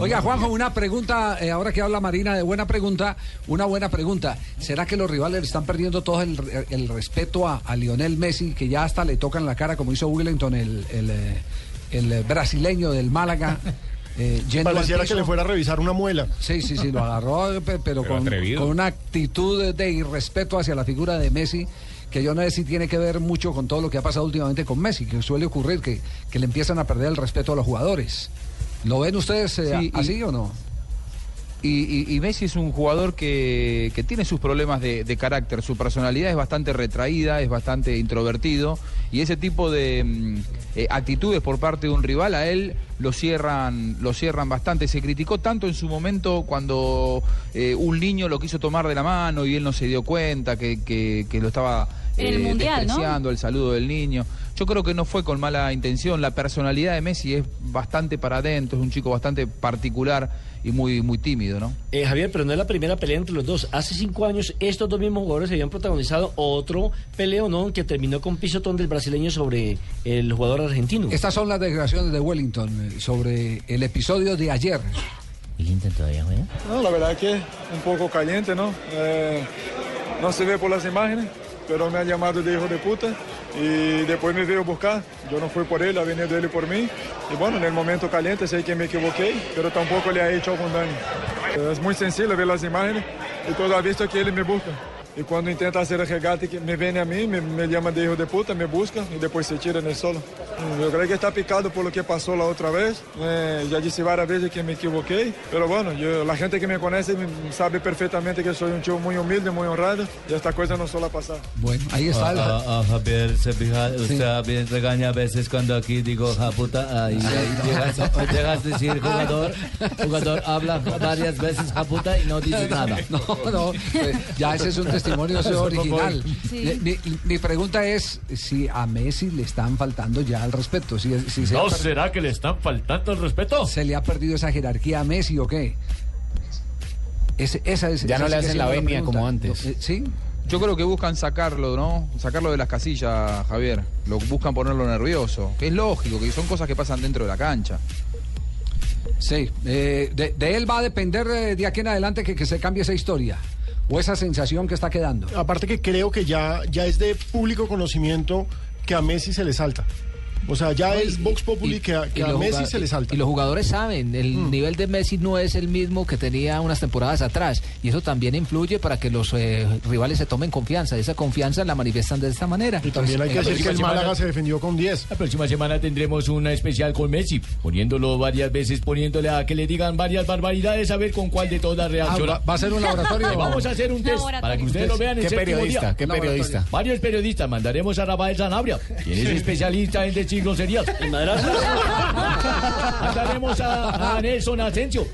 Oiga, Juanjo, una pregunta, eh, ahora que habla Marina de buena pregunta, una buena pregunta. ¿Será que los rivales están perdiendo todo el, el respeto a, a, Lionel Messi, que ya hasta le tocan la cara, como hizo Wellington, el, el, eh, el brasileño del Málaga? Eh, Pareciera que le fuera a revisar una muela. Sí, sí, sí, lo agarró, pero, con, con, una actitud de irrespeto hacia la figura de Messi que yo no sé si tiene que ver mucho con todo lo que ha pasado últimamente con Messi, que suele ocurrir que, que le empiezan a perder el respeto a los jugadores. ¿Lo ven ustedes eh, así o no? Y, Messi es un jugador que, que tiene sus problemas de, de, carácter, su personalidad es bastante retraída, es bastante introvertido y ese tipo de mm, eh, actitudes por parte de un rival a él lo cierran, lo cierran bastante. Se criticó tanto en su momento cuando eh, un niño lo quiso tomar de la mano y él no se dio cuenta que, que, que lo estaba el mundial, despreciando el saludo del niño. Yo creo que no fue con mala intención. La personalidad de Messi es bastante para adentro, es un chico bastante particular y muy, muy tímido, ¿no? Eh, Javier, pero no es la primera pelea entre los dos. Hace cinco años estos dos mismos jugadores habían protagonizado otro peleo, ¿no? Que terminó con pisotón del brasileño sobre el jugador argentino. Estas son las declaraciones de Wellington eh, sobre el episodio de ayer. ¿Wellington todavía juega? No, la verdad es que un poco caliente, ¿no? Eh, no se ve por las imágenes pero me ha llamado de hijo de puta y después me veo buscar. Yo no fui por él, ha venido él por mí. Y bueno, en el momento caliente sé que me equivoqué, pero tampoco le ha hecho algún daño. Es muy sencillo ver las imágenes y todo ha visto que él me busca. Y cuando intenta hacer el regate, me viene a mí, me, me, llama de hijo de puta, me busca y después se tira en el solo. Yo creo que está picado por lo que pasó la otra vez. Eh, ya dije varias veces que me equivoqué, pero bueno, yo, la gente que me conoce sabe perfectamente que soy un chico muy humilde, muy honrado y esta cosa no suele pasar. Bueno, ahí está. A, a, a Javier, se fija, usted sí. regaña a veces cuando aquí digo, ja puta, ahí, ahí llegas, llegas, a decir jugador, jugador habla varias veces ja puta y no dice nada. No, no, pues, ya ese es un testimonio testimonio original. Sí. Mi, mi, pregunta es si a Messi le están faltando ya el respeto. Si, si se ¿No será que le están faltando el respeto? ¿Se le ha perdido esa jerarquía a Messi o qué? Ese, esa es, ya esa no le hacen la venia como antes. Eh, ¿Sí? Yo creo que buscan sacarlo, ¿no? Sacarlo de las casillas, Javier. Lo buscan ponerlo nervioso. Que es lógico, que son cosas que pasan dentro de la cancha. Sí, eh, de, él va a depender eh, de aquí en adelante que, que se cambie esa historia o esa sensación que está quedando. Aparte que creo que ya, ya es de público conocimiento que a Messi se le salta. O sea, ya no, es Vox Populi y, que a, que a Messi se le salta. Y los jugadores saben, el mm. nivel de Messi no es el mismo que tenía unas temporadas atrás. Y eso también influye para que los eh, rivales se tomen confianza. Esa confianza la manifiestan de esta manera. Y también hay que decir que el Málaga se defendió con 10. La próxima semana tendremos una especial con Messi, poniéndolo varias veces, poniéndole a que le digan varias barbaridades, a ver con cuál de todas reacciona. Ah, va, va, a ser un laboratorio. vamos a hacer un test para que ustedes lo vean en ¿Qué periodista? ¿Qué periodista? Varios periodistas. Mandaremos a Rafael Sanabria, quien es especialista en decir groserías. madrastra. Mandaremos a, a Nelson Asensio.